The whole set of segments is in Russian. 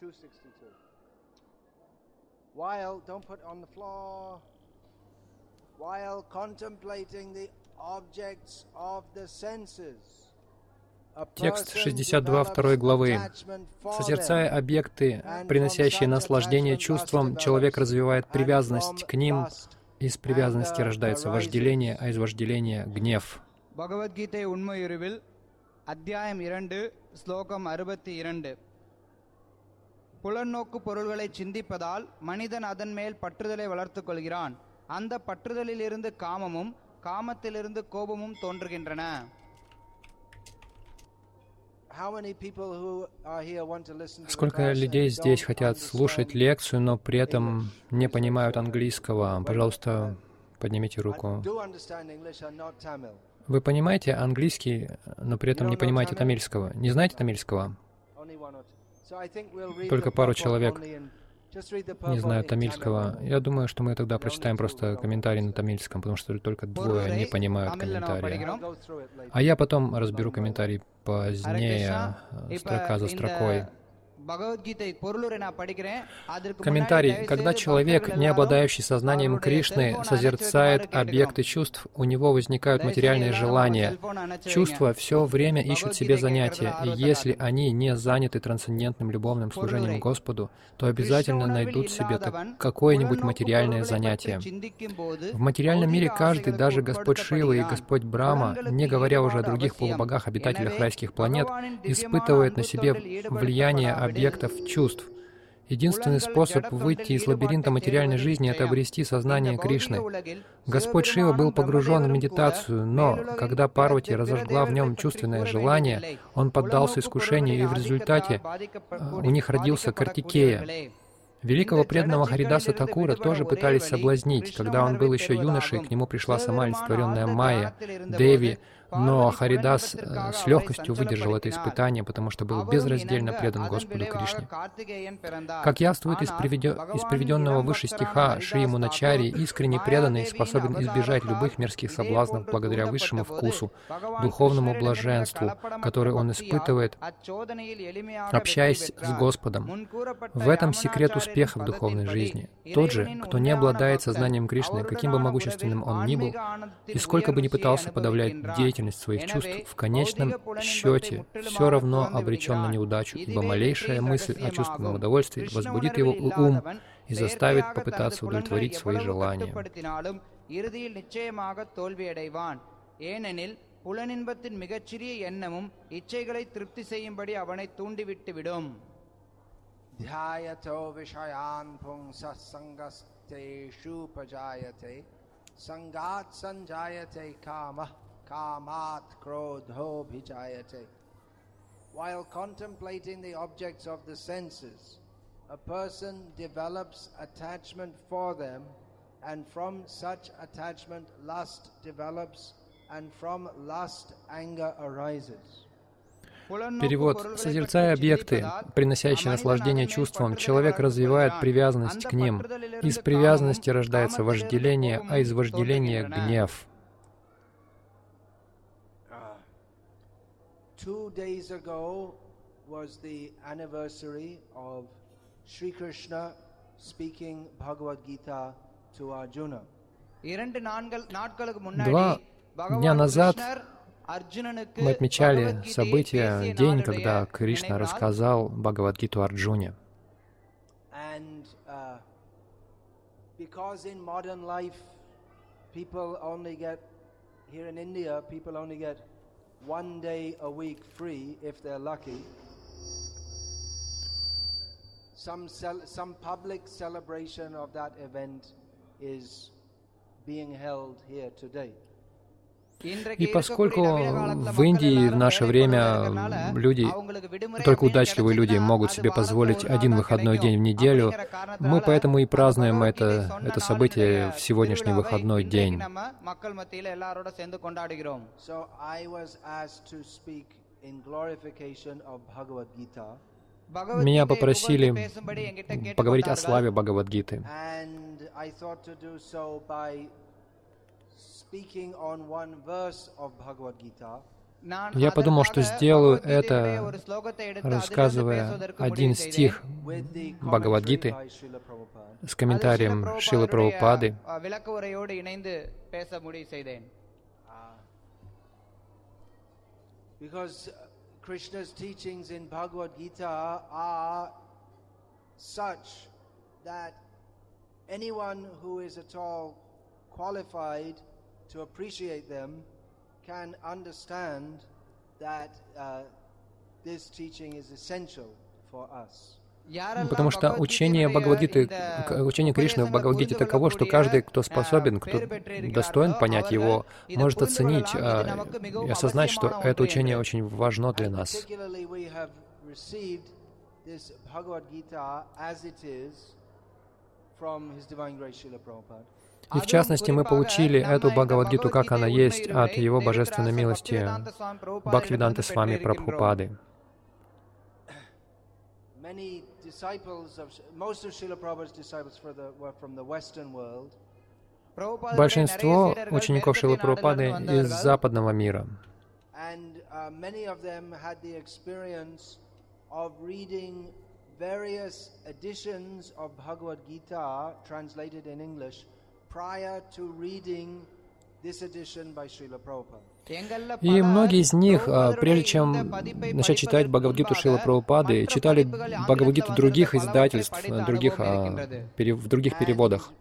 262. While, don't put on the floor, while contemplating the objects of the senses. Текст 62 второй главы. Созерцая объекты, приносящие наслаждение чувствам, человек развивает привязанность к ним. Из привязанности рождается вожделение, а из вожделения — гнев. Бхагавадгита 1, 2, புலநோக்கு பொருள்களை சிந்திப்பதால் மனிதன் அதன் மேல் பற்றுதலை வளர்த்துக் கொள்கிறான் அந்த பற்றுதலிலிருந்து காமமும் காமத்திலிருந்து கோபமும் தோன்றுகின்றன How many people who are here want to listen to the Сколько class and людей здесь don't хотят слушать understand лекцию, но при этом не понимают английского? Пожалуйста, поднимите and руку. do understand English and not Tamil? Вы понимаете английский, но при этом не понимаете тамильского. Не знаете тамильского? Только пару человек не знают тамильского. Я думаю, что мы тогда прочитаем просто комментарий на тамильском, потому что только двое не понимают комментарии. А я потом разберу комментарий позднее, строка за строкой. Комментарий. Когда человек, не обладающий сознанием Кришны, созерцает объекты чувств, у него возникают материальные желания. Чувства все время ищут себе занятия, и если они не заняты трансцендентным любовным служением Господу, то обязательно найдут себе какое-нибудь материальное занятие. В материальном мире каждый, даже Господь Шива и Господь Брама, не говоря уже о других полубогах, обитателях райских планет, испытывает на себе влияние объектов чувств. Единственный способ выйти из лабиринта материальной жизни — это обрести сознание Кришны. Господь Шива был погружен в медитацию, но когда Парвати разожгла в нем чувственное желание, он поддался искушению, и в результате э, у них родился Картикея. Великого преданного Харидаса Такура тоже пытались соблазнить. Когда он был еще юношей, к нему пришла сама олицетворенная Майя, Деви, но Харидас с легкостью выдержал это испытание, потому что был безраздельно предан Господу Кришне. Как явствует из, приведенного выше стиха, Шри Муначари, искренне преданный, способен избежать любых мирских соблазнов благодаря высшему вкусу, духовному блаженству, которое он испытывает, общаясь с Господом. В этом секрет успеха в духовной жизни. Тот же, кто не обладает сознанием Кришны, каким бы могущественным он ни был, и сколько бы ни пытался подавлять деятельность, деятельность своих чувств в конечном счете все равно обречен на неудачу, ибо малейшая мысль о чувственном удовольствии возбудит его ум и заставит попытаться удовлетворить свои желания. புலனின்பத்தின் மிகச்சிறிய எண்ணமும் இச்சைகளை திருப்தி செய்யும்படி அவனை தூண்டிவிட்டு விடும் தியாயத்தோ விஷயான் புங்சங்கஸ்தேஷூபஜாயத்தை சங்காத் சஞ்சாயத்தை காம kamat krodho bhijayate. While contemplating the objects of the senses, a person develops attachment for them, and from such attachment, lust develops, and from lust, anger arises. Перевод. Созерцая объекты, приносящие наслаждение чувствам, человек развивает привязанность к ним. Из привязанности рождается вожделение, а из вожделения — гнев. two days ago was the anniversary of Sri Krishna speaking Bhagavad Gita to Arjuna. Два дня назад мы отмечали событие, день, когда Кришна рассказал Бхагавадгиту Арджуне. Uh, people only get, here in India, people only get one day a week free if they're lucky. Some, cel- some public celebration of that event is being held here today. И поскольку в Индии в наше время люди, только удачливые люди могут себе позволить один выходной день в неделю, мы поэтому и празднуем это, это событие в сегодняшний выходной день. Меня попросили поговорить о славе Бхагавадгиты. Я подумал, что сделаю это, рассказывая один стих Бхагавадгиты с комментарием Шилы Прабхупады. Anyone who is at all qualified – to appreciate them can understand that uh, this teaching is essential for us. Потому что учение Бхагавадгиты, учение Кришны в Бхагавадгите таково, что каждый, кто способен, кто достоин понять его, может оценить а, и осознать, что это учение очень важно для нас. И в частности, мы получили эту Бхагавадгиту, как она есть, от Его Божественной милости Бхактивиданты с вами Прабхупады. Большинство учеников Шилы Прабхупады из западного мира. various editions of Bhagavad Gita translated in English prior to reading this edition by Srila Prabhupada. И многие из них, а, прежде чем начать читать Бхагавадгиту Шила Прабхупады, читали Бхагавадгиту других издательств, других, а, в других переводах.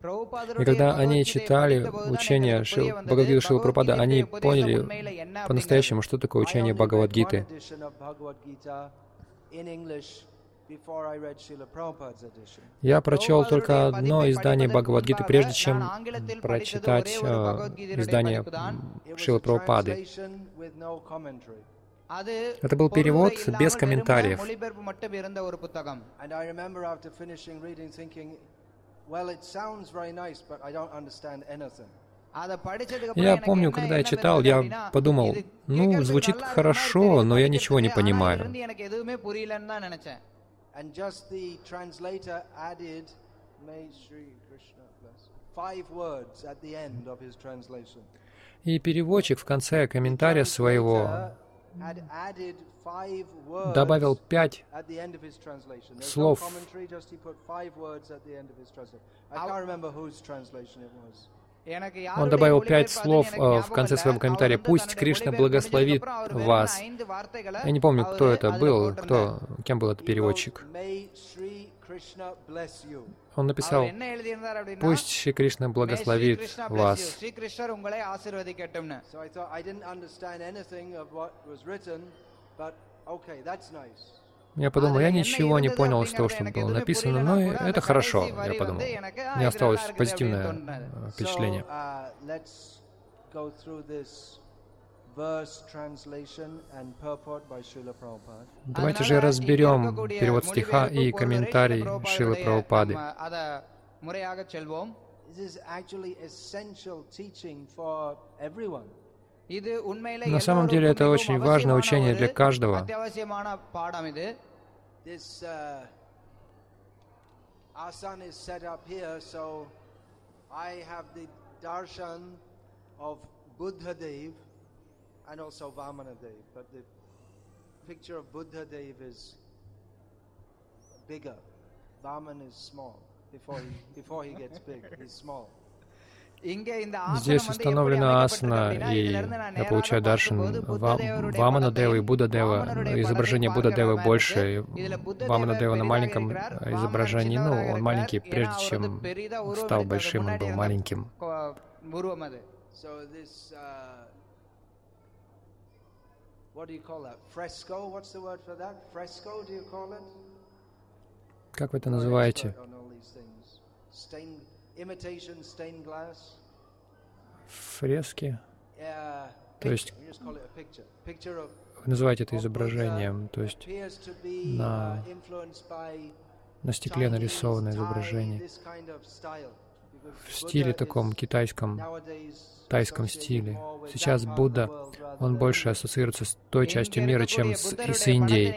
И когда они читали учение Шил, Бхагавадгиты Шила они поняли по-настоящему, что такое учение Бхагавадгиты. Я прочел только одно издание Бхагавадгиты, прежде чем прочитать э, издание Шилы Прабхупады. Это был перевод без комментариев. Я помню, когда я читал, я подумал, ну, звучит хорошо, но я ничего не понимаю. И переводчик в конце комментария своего добавил пять слов. Он добавил пять слов э, в конце своего комментария. «Пусть Кришна благословит вас». Я не помню, кто это был, кто, кем был этот переводчик. Он написал, «Пусть Шри Кришна благословит вас». Я подумал, я ничего не понял из того, что было написано, но это хорошо, я подумал. Мне осталось позитивное впечатление. Давайте же разберем перевод стиха и комментарий Шилы Прабхупады. На самом деле это очень важное учение для каждого. this uh, of Buddha Dev and also Vamana Dev, but the picture of Buddha Dev is bigger. Vaman is small. Before he, before he gets big, he's small. Здесь установлена асана, и я получаю даршан Вамана Дева и Будда Дева. Изображение Будда Девы больше, Вамана Дева на маленьком изображении, ну, он маленький, прежде чем стал большим, он был маленьким. Как вы это называете? Фрески. То есть вы называете это изображением, то есть на, на стекле нарисованное изображение в стиле таком китайском, тайском стиле. Сейчас Будда, он больше ассоциируется с той частью мира, чем с, и с Индией.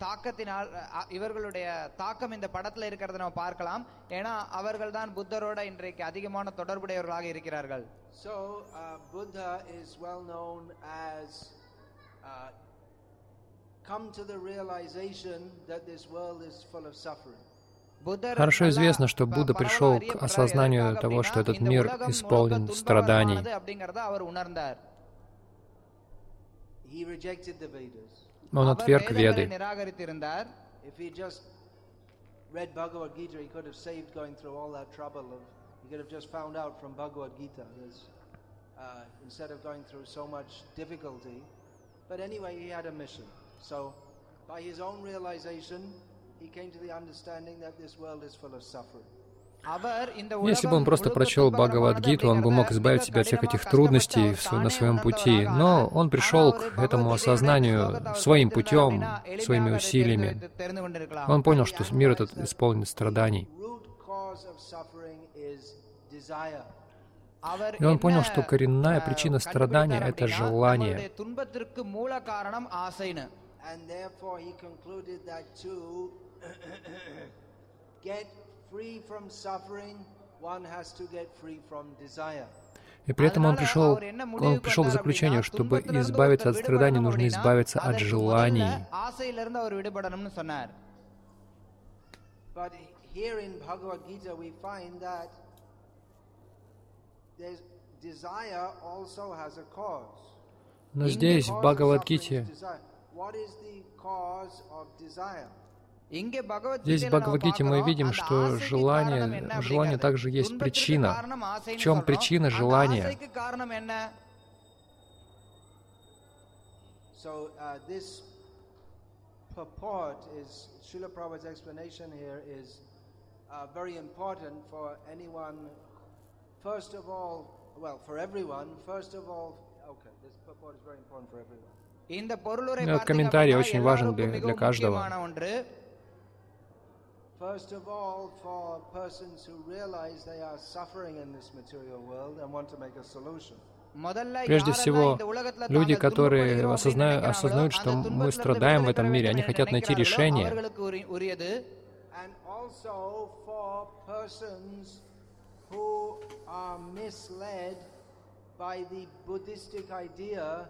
தாக்கத்தினால் அ, இவர்களுடைய தாக்கம் இந்த படத்துல இருக்கிறத நம்ம பார்க்கலாம் ஏன்னா அவர்கள் தான் புத்தரோட இன்றைக்கு அதிகமான தொடர்புடையவர்களாக இருக்கிறார்கள் So, uh, Buddha is well known as uh, Хорошо известно, что Будда пришел к осознанию того, что этот мир исполнен страданий. Он отверг Веды. Anyway. So, by his own realization, he came to the understanding that this world is full of suffering. Если бы он просто прочел Бхагавадгиту, он бы мог избавить себя от всех этих трудностей на своем пути. Но он пришел к этому осознанию своим путем, своими усилиями. Он понял, что мир этот исполнен страданий. И он понял, что коренная причина страдания — это желание and therefore he concluded that to get free from suffering, one has to get free from desire. И при этом он пришел, он пришел к заключению, чтобы избавиться от страданий, нужно избавиться от желаний. But here in Bhagavad Gita we find that desire also has a cause. Но здесь, в Бхагавадгите, Здесь в Бхагавадгите мы видим, что желание, желание также есть причина. В чем причина желания? So uh, this purport is Srila Prabhupada's explanation here is uh, very important for anyone. First of all, well, for everyone. First of all, okay, this purport is very important for everyone. Этот ну, комментарий очень важен для, для каждого. Прежде всего, люди, которые осознают, осознают, что мы страдаем в этом мире, они хотят найти решение. by the Buddhistic idea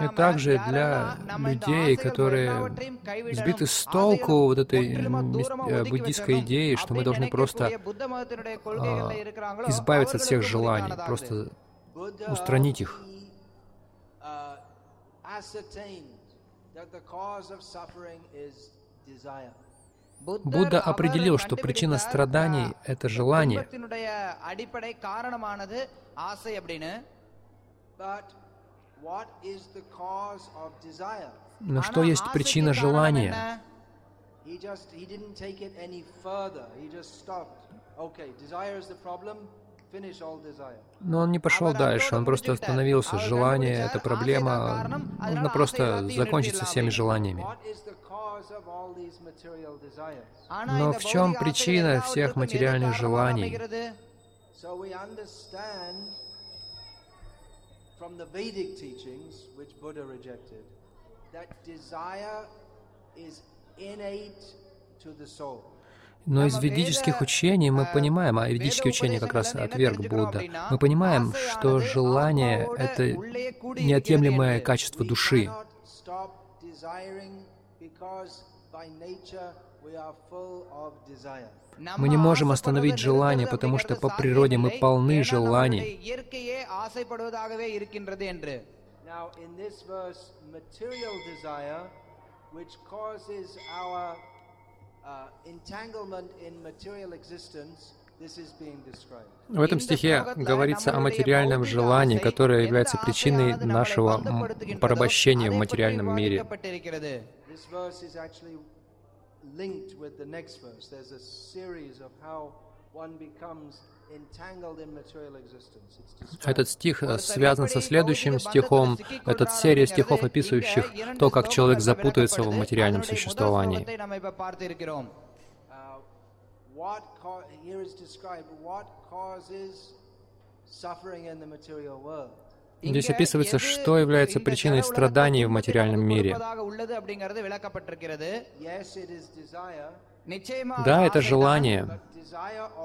и также для людей, которые сбиты с толку вот этой э, буддийской идеи, что мы должны просто а, избавиться от всех желаний, просто устранить их. Uh, that the cause of suffering is desire. Будда определил, что причина страданий — это желание. Но что есть причина желания? Но он не пошел дальше, он просто остановился. Желание — это проблема, нужно ну, просто закончиться всеми желаниями. Но в чем причина всех материальных желаний? Buddha rejected, that desire is innate to the soul. Но из ведических учений мы понимаем, а ведические учения как раз отверг Будда, мы понимаем, что желание — это неотъемлемое качество души. Мы не можем остановить желание, потому что по природе мы полны желаний. Now, in this verse, material desire, which causes our в этом стихе говорится о материальном желании, которое является причиной нашего порабощения в материальном мире. This verse is actually linked with the next verse. There's a series of how one becomes этот стих связан со следующим стихом, этот серия стихов, описывающих то, как человек запутается в материальном существовании. Здесь описывается, что является причиной страданий в материальном мире. Да, это желание.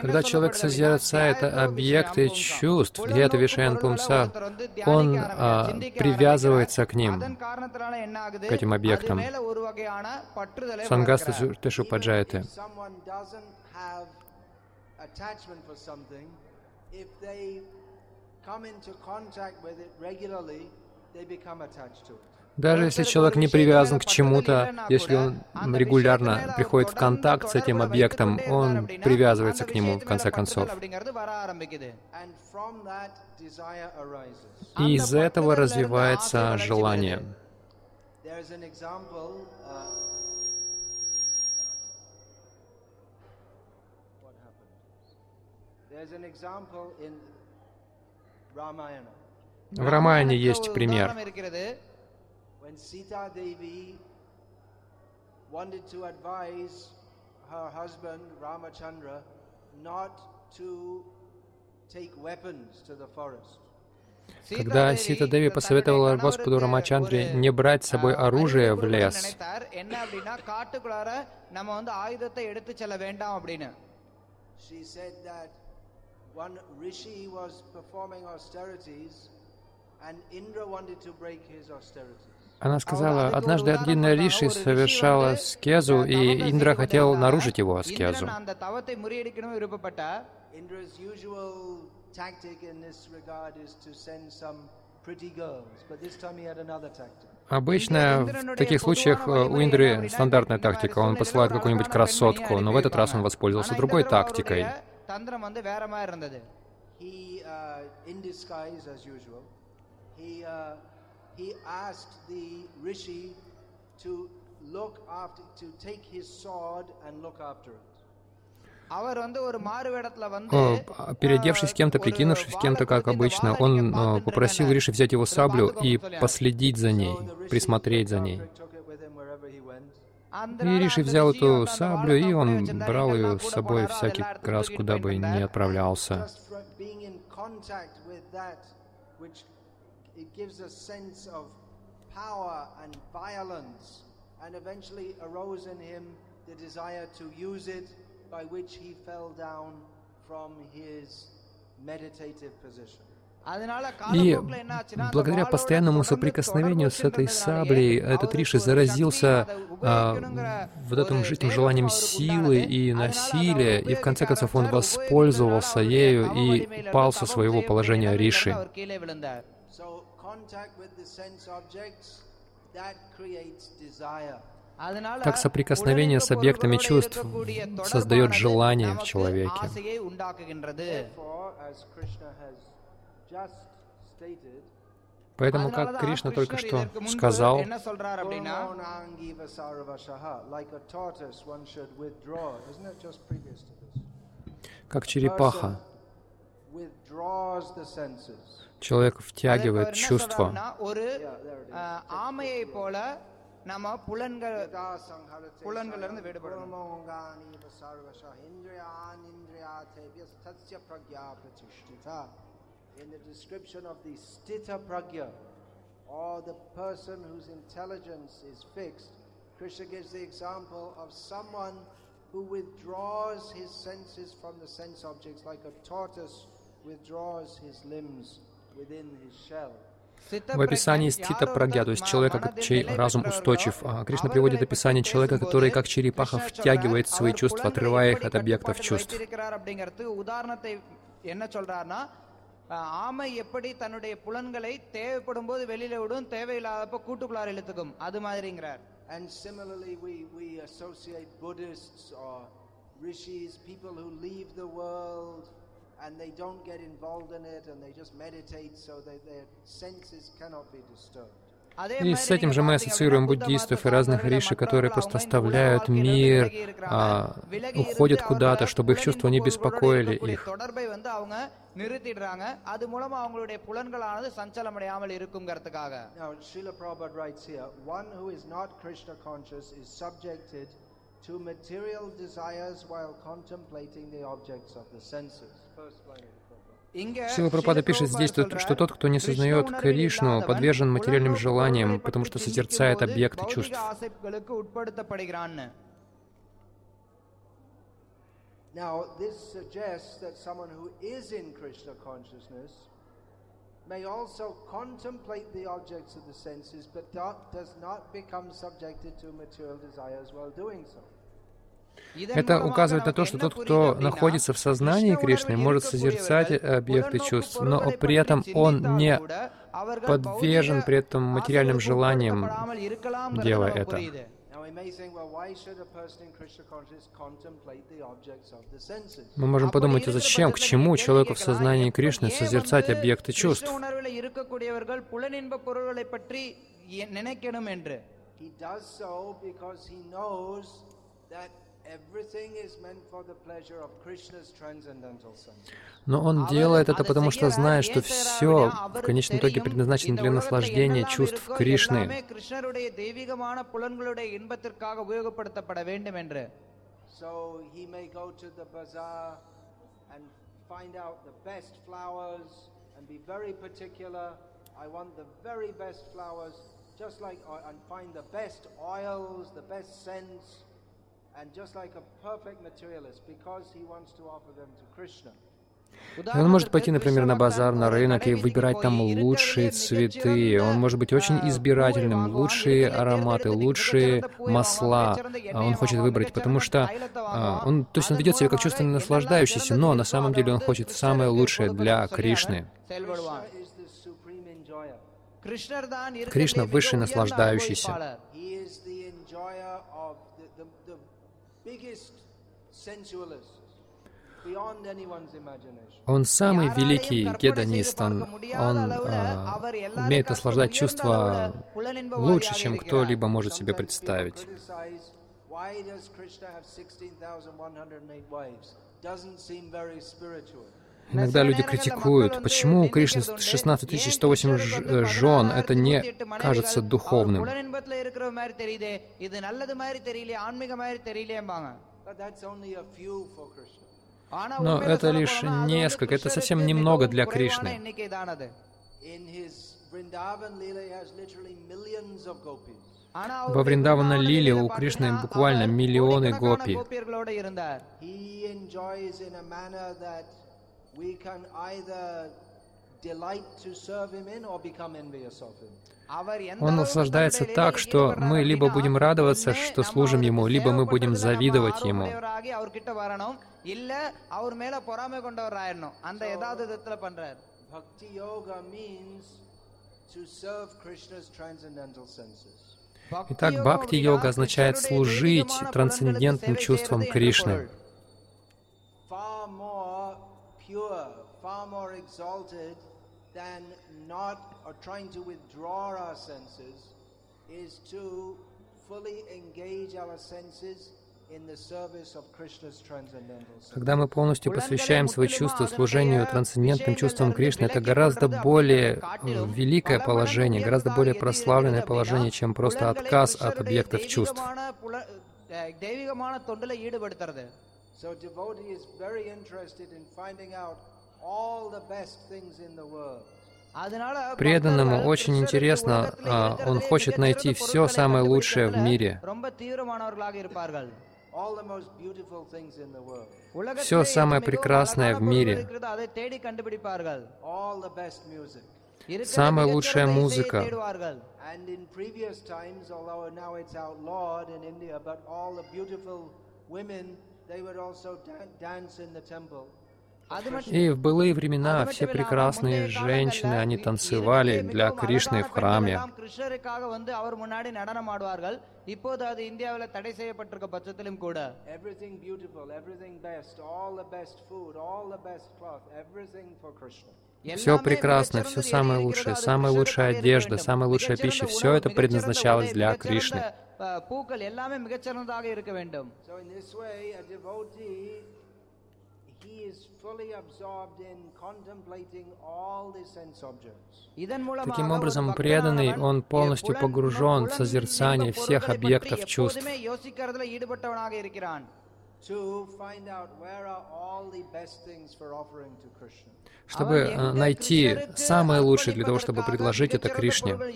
когда человек созерцает объекты чувств, Дьята Вишаян Пумса, он а, привязывается к ним, к этим объектам. Сангаста Тешупаджаяты. Даже если человек не привязан к чему-то, если он регулярно приходит в контакт с этим объектом, он привязывается к нему в конце концов. И из этого развивается желание. В Рамаяне есть пример. when Sita Devi wanted to advise her husband Ramachandra not to take weapons to the forest. Когда Сита Деви посоветовала Господу Рамачандре не брать с собой оружие в лес, She said that one rishi was performing austerities and Indra wanted to break his austerities. Она сказала, однажды один Риши совершал аскезу, и Индра хотел нарушить его аскезу. Обычно в таких случаях э, у Индры стандартная тактика. Он посылает какую-нибудь красотку, но в этот раз он воспользовался другой тактикой. He asked the rishi to look after, to take his sword and look after it. Переодевшись кем-то, прикинувшись кем-то, как обычно, он попросил Риши взять его саблю и последить за ней, присмотреть за ней. И Риши взял эту саблю, и он брал ее с собой всякий раз, куда бы ни отправлялся. It gives a sense of power and violence, and eventually arose in him the desire to use it, by which he fell down from his meditative position. И благодаря постоянному соприкосновению с этой саблей, этот Риши заразился а, вот этим, этим желанием силы и насилия, и в конце концов он воспользовался ею и пал со своего положения Риши. Так соприкосновение с объектами чувств создает желание в человеке. Поэтому, как Кришна только что сказал, как черепаха человек втягивает чувство. In the description of the sthita pragya, or the person whose intelligence is fixed, Krishna gives the example of someone who withdraws his senses from the sense objects like a tortoise withdraws his limbs. в описании стита прагья, то есть человека, чей разум устойчив, а Кришна приводит описание человека, который как черепаха втягивает свои чувства, отрывая их от объектов чувств. ஆமை எப்படி தன்னுடைய புலன்களை தேவைப்படும் போது வெளியில விடும் தேவையில்லாதப்ப கூட்டுக்குள்ளார இழுத்துக்கும் அது மாதிரிங்கிறார் And similarly we we associate Buddhists or rishis, people who leave the world and they don't get involved in it and they just meditate so that their senses cannot be disturbed. И с этим же мы ассоциируем буддистов и разных риши, которые просто оставляют мир, а, уходят куда-то, чтобы их чувства не беспокоили их. to material desires while contemplating the objects of the senses. Сила Пропада пишет здесь, что тот, кто не сознает Кришну, подвержен материальным желаниям, потому что созерцает объекты чувств. Now, this suggests that someone who is in Krishna consciousness may also contemplate the objects of the senses, but does not become subjected to material desires while doing so. Это указывает на то, что тот, кто находится в сознании Кришны, может созерцать объекты чувств, но при этом он не подвержен при этом материальным желаниям, делая это. Мы можем подумать, а зачем, к чему человеку в сознании Кришны созерцать объекты чувств. He does so because he knows that но он делает это, потому что знает, что все в конечном итоге предназначено для наслаждения чувств Кришны. Just like, and find the best oils, the best scents, он может пойти, например, на базар, на рынок и выбирать там лучшие цветы. Он может быть очень избирательным, лучшие ароматы, лучшие масла он хочет выбрать, потому что а, он, то есть он ведет себя как чувственно наслаждающийся, но на самом деле он хочет самое лучшее для Кришны. Кришна — высший наслаждающийся. Он самый великий гедонист, он, он э, умеет наслаждать чувства лучше, чем кто-либо может себе представить. Иногда люди критикуют, почему у Кришны 16 108 жен, это не кажется духовным. Но это лишь несколько, это совсем немного для Кришны. Во Вриндавана Лиле у Кришны буквально миллионы гопи он наслаждается так, что мы либо будем радоваться, что служим Ему, либо мы будем завидовать Ему. Итак, бхакти-йога означает служить трансцендентным чувствам Кришны. Pure, far more exalted than not or trying to withdraw our senses is to fully engage our senses in the service of Krishna's transcendental sense. Когда мы полностью посвящаем свои чувства служению трансцендентным чувствам Кришны, это гораздо более великое положение, гораздо более прославленное положение, чем просто отказ от объектов чувств. So devotee is very interested in finding out all the best things in the world. Преданному очень интересно, он хочет найти все самое лучшее в мире. Все самое прекрасное в мире. Самая лучшая музыка. women и в былые времена все прекрасные женщины, они танцевали для Кришны в храме. Everything beautiful, everything best, all the best food, all the best cloth, everything for Krishna. Все прекрасное, все самое лучшее, самая лучшая одежда, самая лучшая пища, все это предназначалось для Кришны. அஹ், பூக்கள் எல்லாமே மிகச்சிறந்ததாக இருக்க வேண்டும் So in this way, a devotee, he is fully absorbed in contemplating all the sense objects. இதன் மூலமாக Таким ஒரு образом, பக்தனானவன் преданный, он полностью புலன்- погружен в புலன் созерцание இன்ப всех பொருள்களை объектов பற்றி чувств. чтобы найти самое лучшее для того, чтобы предложить это Кришне. Шрила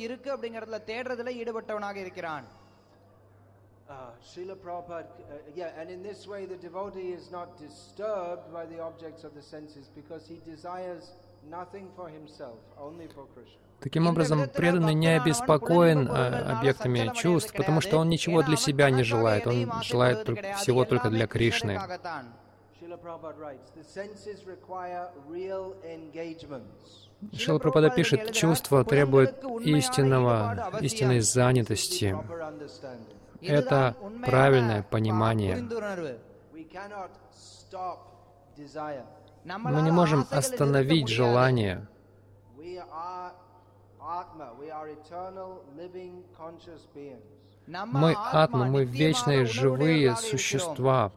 Таким образом, преданный не обеспокоен э, объектами чувств, потому что он ничего для себя не желает, он желает всего только для Кришны. Шила Прабхада пишет, чувство требует истинного, истинной занятости. Это правильное понимание. Мы не можем остановить желание. Мы атма, мы вечные живые существа.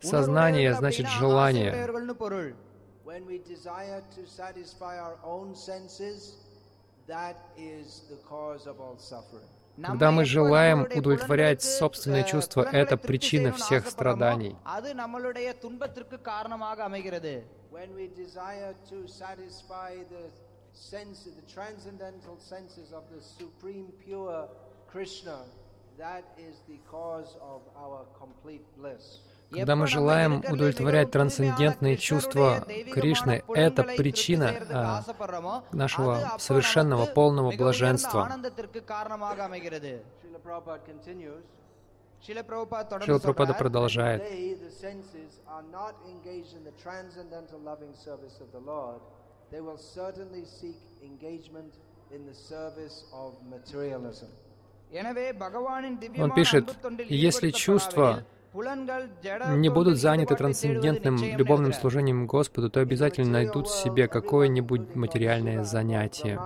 Сознание значит желание. That is the cause of all suffering. Когда мы желаем удовлетворять собственные чувства, это причина всех страданий. That is the cause of our complete bliss. Когда мы желаем удовлетворять трансцендентные чувства Кришны, это причина э, нашего совершенного, полного блаженства. Шила Прабхупада продолжает. Он пишет, если чувства не будут заняты трансцендентным любовным служением Господу, то обязательно найдут себе какое-нибудь материальное занятие.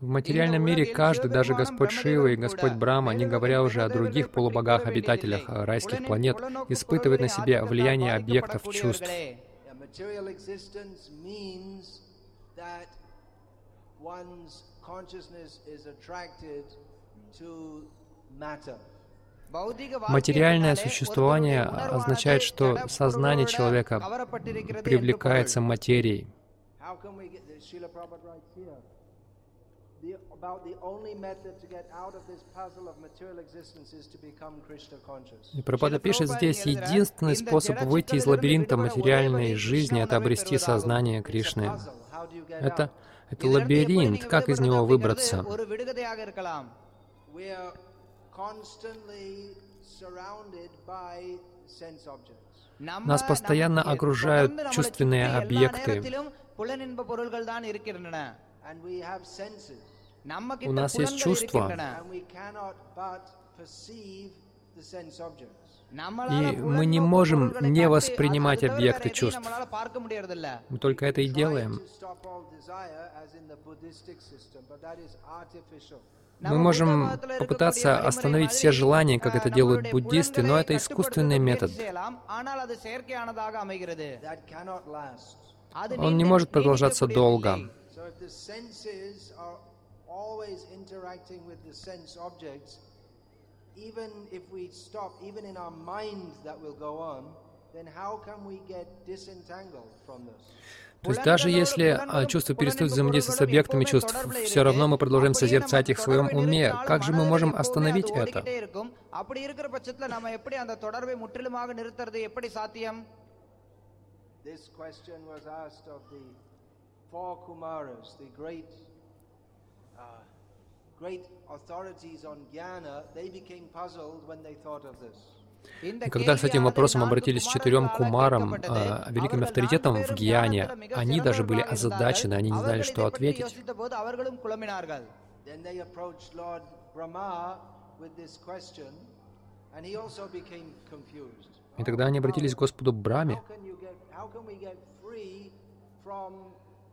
В материальном мире каждый, даже Господь Шива и Господь Брама, не говоря уже о других полубогах-обитателях райских планет, испытывает на себе влияние объектов чувств one's consciousness is attracted to matter. Материальное существование означает, что сознание человека привлекается материей. И пропада пишет здесь, единственный способ выйти из лабиринта материальной жизни — это обрести сознание Кришны. Это это лабиринт. Как из него выбраться? Нас постоянно окружают чувственные объекты. У нас есть чувства. И мы не можем не воспринимать объекты чувств. Мы только это и делаем. Мы можем попытаться остановить все желания, как это делают буддисты, но это искусственный метод. Он не может продолжаться долго. Always even if we stop, even in our mind that will go on, then how can we get disentangled from this? То есть даже если чувства перестают взаимодействовать с объектами чувств, все равно мы продолжаем созерцать их в своем уме. Как же мы можем остановить это? Uh, когда с этим вопросом обратились к четырем кумарам, э, великим авторитетам в Гиане, они даже были озадачены, они не знали, что ответить. И тогда они обратились к Господу Браме.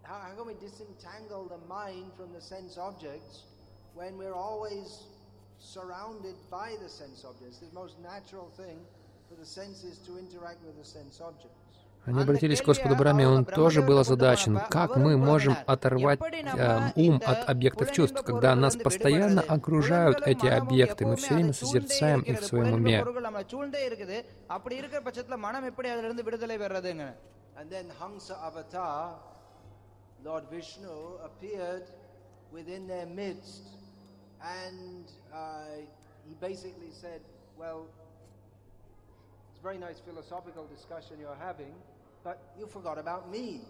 How can we disentangle the mind from the sense objects when we're always surrounded by the sense objects, the most natural thing for the senses to interact with the sense objects. Они обратились к Господу Браме, он тоже был озадачен, как мы можем оторвать э, ум от объектов чувств, когда нас постоянно окружают эти объекты, мы все время созерцаем их в своем уме. Within their midst. And uh, he basically said, Well, it's a very nice philosophical discussion you're having, but you forgot about me.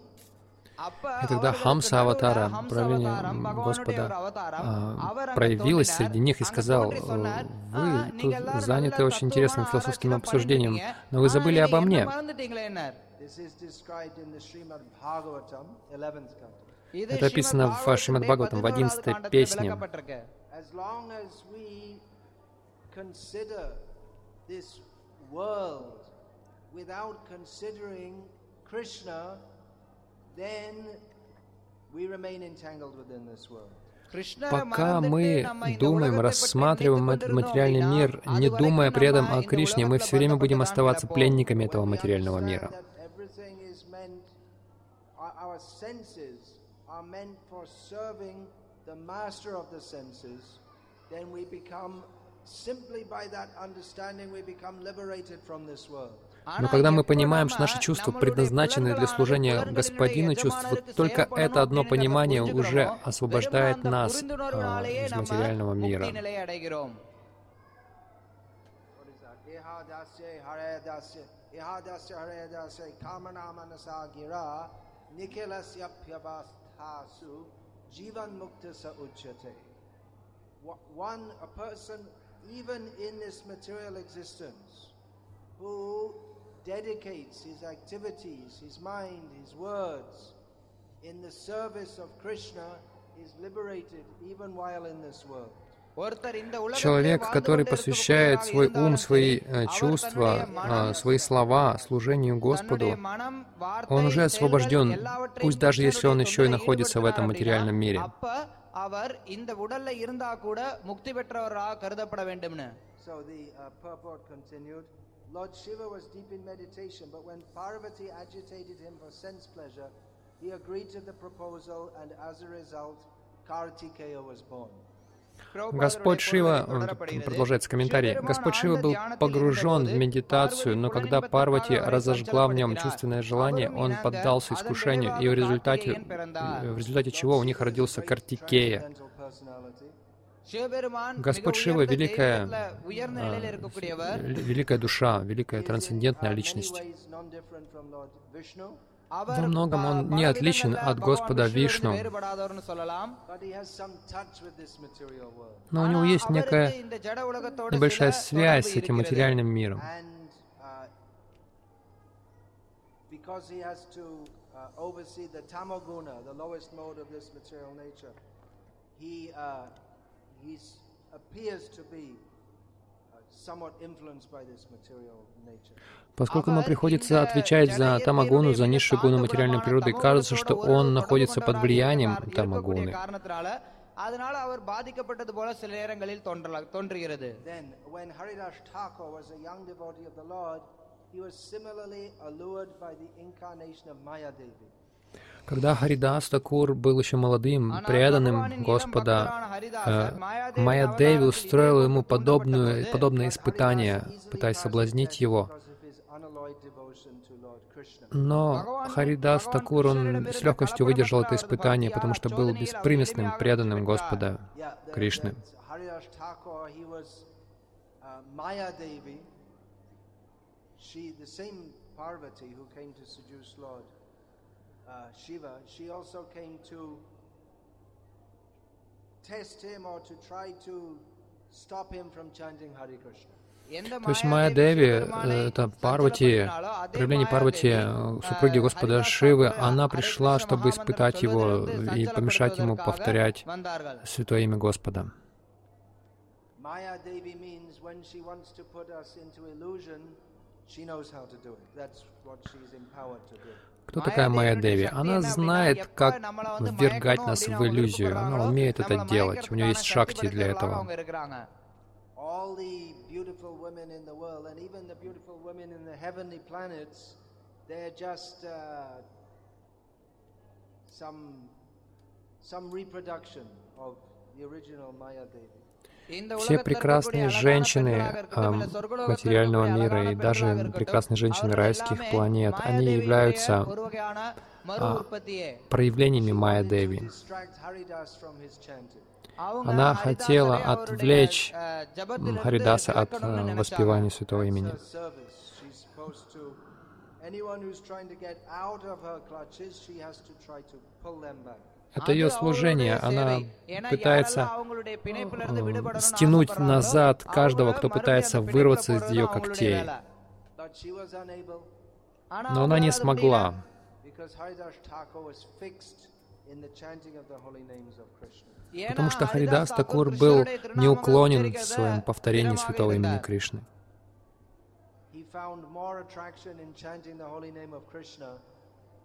И тогда Хамса Аватара, проявление Господа, а, проявилась среди них и сказал, «Вы тут заняты очень интересным философским обсуждением, но вы забыли обо мне». Это описано в Шримад Бхагаватам, в 11 песне as long as we consider this world without considering Krishna, then we remain entangled within this world. Пока мы думаем, рассматриваем этот материальный мир, не думая при этом о Кришне, мы все время будем оставаться пленниками этого материального мира. Our senses are meant for serving the master of the senses, then we become Но когда мы понимаем, что наши чувства предназначены для служения Господину, чувств, вот только это одно понимание уже освобождает нас э, из материального мира. Jivan uchyate. Wha- One, a person, even in this material existence, who dedicates his activities, his mind, his words, in the service of Krishna, is liberated even while in this world. ஒருத்தர் இந்த உலகத்திலே Человек, வாழ்ந்து который கொண்டிருக்கக்கூடியவராக посвящает свой ум, இருந்தாலும் свои சரி, э, அவர் чувства, தன்னுடைய மனம், а, свои слова служению Господу, தன்னுடைய மனம், வார்த்தை, он уже செயல்கள் освобожден, எல்லாவற்றையும் пусть даже если он கிருஷ்ணருடைய еще и தொண்டில் находится в этом ஈடுபடுத்தினார் материальном мире. அப்படின்னா, அப்ப அவர் இந்த உடல்ல இருந்தா கூட முக்தி பெற்றவராக கருதப்பட வேண்டும்னு So the uh, purport continued. Lord Shiva was deep in meditation, but when Parvati agitated him for sense pleasure, he agreed to the proposal, and as a result, Kartikeya was born. Господь Шива, продолжается комментарий, Господь Шива был погружен в медитацию, но когда Парвати разожгла в нем чувственное желание, он поддался искушению, и в результате, в результате чего у них родился Картикея. Господь Шива — великая, э, великая душа, великая трансцендентная личность. Во многом он не отличен от Господа Вишну. Но у него есть некая небольшая связь с этим материальным миром. He appears to be Поскольку ему приходится отвечать за тамагуну, за низшую гуну материальной природы, кажется, что он находится под влиянием இருக்கக்கூடிய тамагуны. காரணத்தினால அதனால அவர் பாதிக்கப்பட்டது போல சில நேரங்களில் தோன்றலாம் தோன்றுகிறது Then, when Haridas Thakur was a young devotee of the Lord, he was similarly allured by the incarnation of Maya Devi. когда Харидас Такур был еще молодым, преданным Господа, э, Майя Деви устроила ему подобную, подобное испытание, пытаясь соблазнить его. Но Харидас Такур, он с легкостью выдержал это испытание, потому что был беспримесным, преданным Господа Кришны. uh. She, the same Parvati who came to seduce Lord uh, Shiva, she also came to test him or to try to stop him from chanting Hare Krishna. То есть Майя Деви, э, это Парвати, проявление Парвати, э, супруги Господа Шивы, она пришла, чтобы испытать его и помешать ему повторять святое имя Господа. Кто такая Майя Деви? Она знает, как ввергать нас в иллюзию. Она умеет это делать. У нее есть шакти для этого. uh, some reproduction of the original Maya Devi. Все прекрасные женщины э, материального мира и даже прекрасные женщины райских планет, они являются э, проявлениями Майя Деви. Она хотела отвлечь Харидаса от э, воспевания святого имени. Это ее служение. Она пытается стянуть назад каждого, кто пытается вырваться из ее когтей. Но она не смогла. Потому что Харидас Такур был неуклонен в своем повторении святого имени Кришны.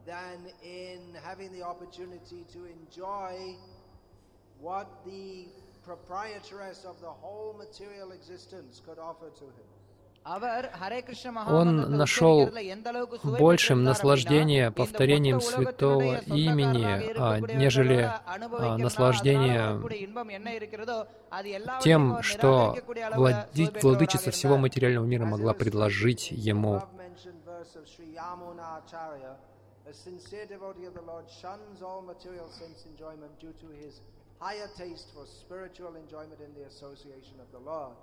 Than in having the opportunity to enjoy what the proprietress of the whole material existence could offer to him. Он нашел большим наслаждение повторением святого имени, нежели наслаждение тем, что владычица всего материального мира могла предложить ему. Higher taste for spiritual enjoyment in the association of the Lord.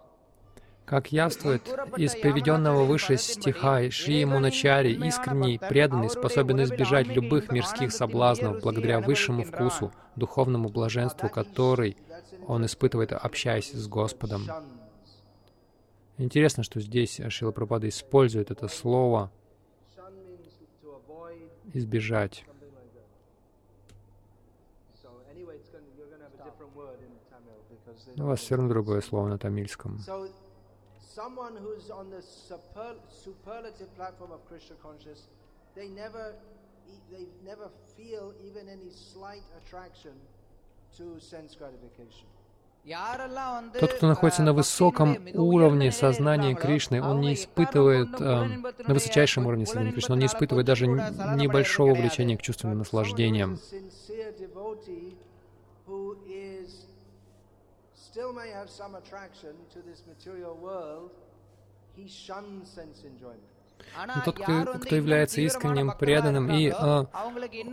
Как явствует из приведенного выше стиха, Шри Муначари, искренний, преданный, способен избежать любых мирских соблазнов благодаря высшему вкусу, духовному блаженству, который он испытывает, общаясь с Господом. Интересно, что здесь Шила Прабхада использует это слово «избежать». У вас все равно другое слово на тамильском they never feel even any slight attraction to sense gratification. Тот, кто находится на высоком уровне сознания Кришны, он не испытывает, э, на высочайшем уровне сознания Кришны, он не испытывает даже небольшого влечения к чувственным наслаждениям. he shuns sense enjoyment. Но тот, кто, кто является искренним, преданным и э,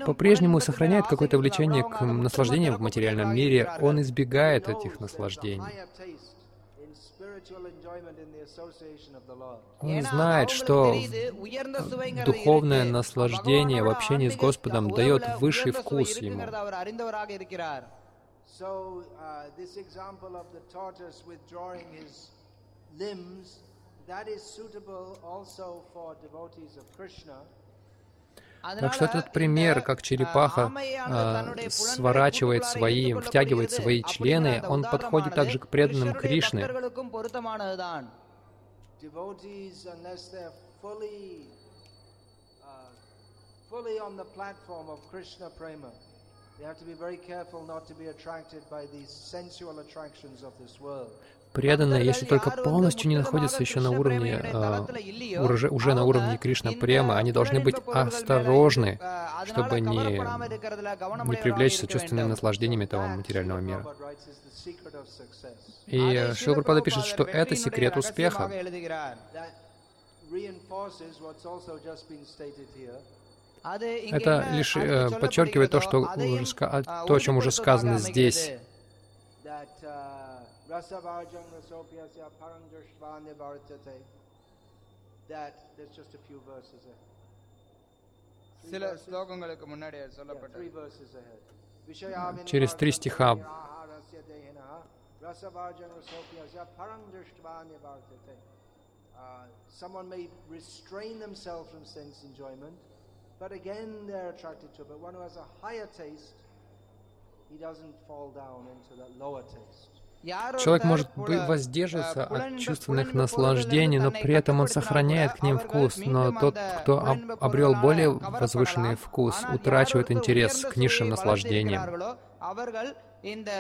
по-прежнему сохраняет какое-то влечение к наслаждениям в материальном мире, он избегает этих наслаждений. Он знает, что духовное наслаждение в общении с Господом дает высший вкус ему. So uh, this example of the tortoise withdrawing his limbs, Так что этот пример, как черепаха э, сворачивает свои, втягивает свои члены, он подходит также к преданным Кришны. Преданные, если только полностью не находятся еще на уровне, э, уже, уже на уровне Кришна Према, они должны быть осторожны, чтобы не, не привлечься чувственными наслаждениями этого материального мира. И Шилпрапада пишет, что это секрет успеха. Это лишь э, подчеркивает то, что уже, то, о чем уже сказано здесь. Через три стиха uh, someone may restrain themselves from sense enjoyment, but again they're attracted to it. But one who has a higher taste, he doesn't fall down into that lower taste. Человек может воздерживаться от чувственных наслаждений, но при этом он сохраняет к ним вкус. Но тот, кто обрел более возвышенный вкус, утрачивает интерес к низшим наслаждениям. இந்த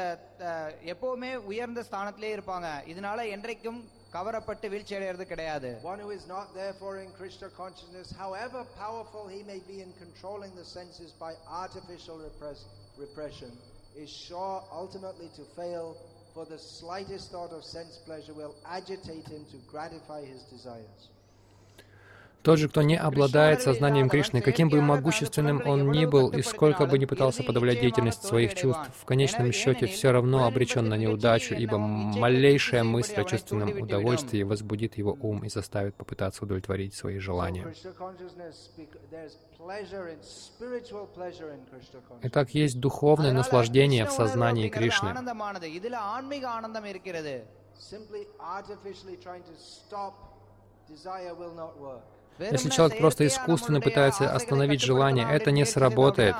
எப்பவுமே உயர்ந்த ஸ்தானத்திலே இருப்பாங்க இதனால என்றைக்கும் கவரப்பட்டு வீழ்ச்சி அடைகிறது கிடையாது One who is not therefore in Krishna consciousness, however powerful he may be in controlling the senses by artificial repress repression, is sure ultimately to fail for the slightest thought of sense pleasure will agitate him to gratify his desires. Тот же, кто не обладает сознанием Кришны, каким бы могущественным он ни был и сколько бы ни пытался подавлять деятельность своих чувств, в конечном счете все равно обречен на неудачу, ибо малейшая мысль о чувственном удовольствии возбудит его ум и заставит попытаться удовлетворить свои желания. Итак, есть духовное наслаждение в сознании Кришны. Если человек просто искусственно пытается остановить желание, это не сработает.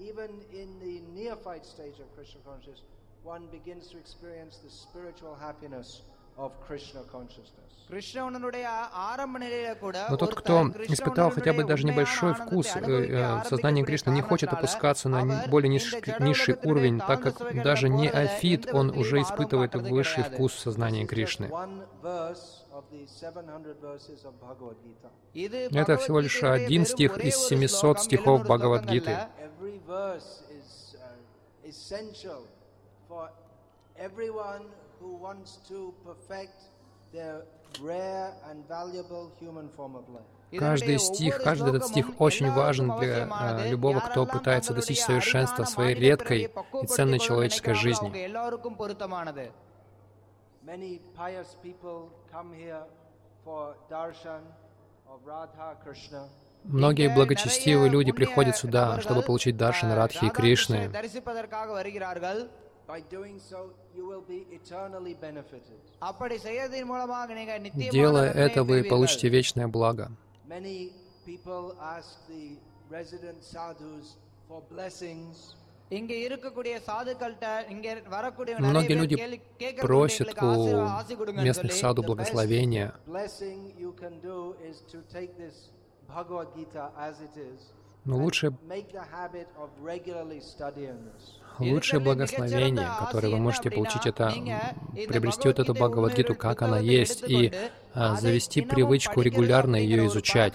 even in the neophyte stage of Krishna consciousness one begins to experience the spiritual happiness но тот, кто испытал хотя бы даже небольшой вкус э, сознания Кришны, не хочет опускаться на более низший уровень, так как даже не афит, он уже испытывает высший вкус сознания Кришны. Это всего лишь один стих из 700 стихов Бхагавадгиты. everyone who wants to perfect their rare and valuable human form of life. Каждый стих, каждый этот стих очень важен для а, любого, кто пытается достичь совершенства своей редкой и ценной человеческой жизни. Многие благочестивые люди приходят сюда, чтобы получить даршан Радхи и Кришны. Делая это, вы получите вечное благо. Многие люди просят у местных саду благословения. Но лучше лучшее благословение, которое вы можете получить, это приобрести вот эту Бхагавадгиту, как она есть, и а, завести привычку регулярно ее изучать.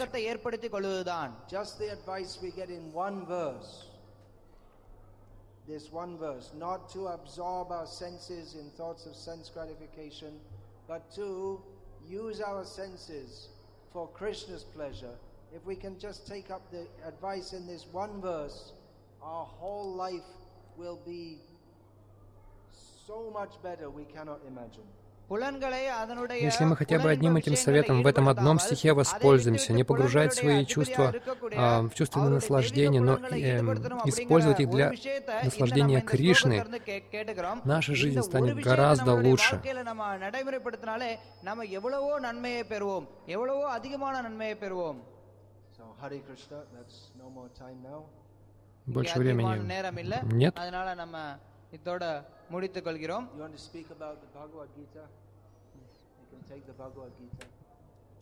this one verse, not to absorb our senses in thoughts of sense gratification, but to use our senses for Krishna's pleasure. If we can just take up the advice in this one verse, our whole life so. Если мы хотя бы одним этим советом в этом одном стихе воспользуемся, не погружать свои чувства а, в чувственное наслаждение, но э, использовать их для наслаждения Кришны, наша жизнь станет гораздо лучше больше времени нет. You want to speak about the Bhagavad Gita? You can take the Bhagavad Gita.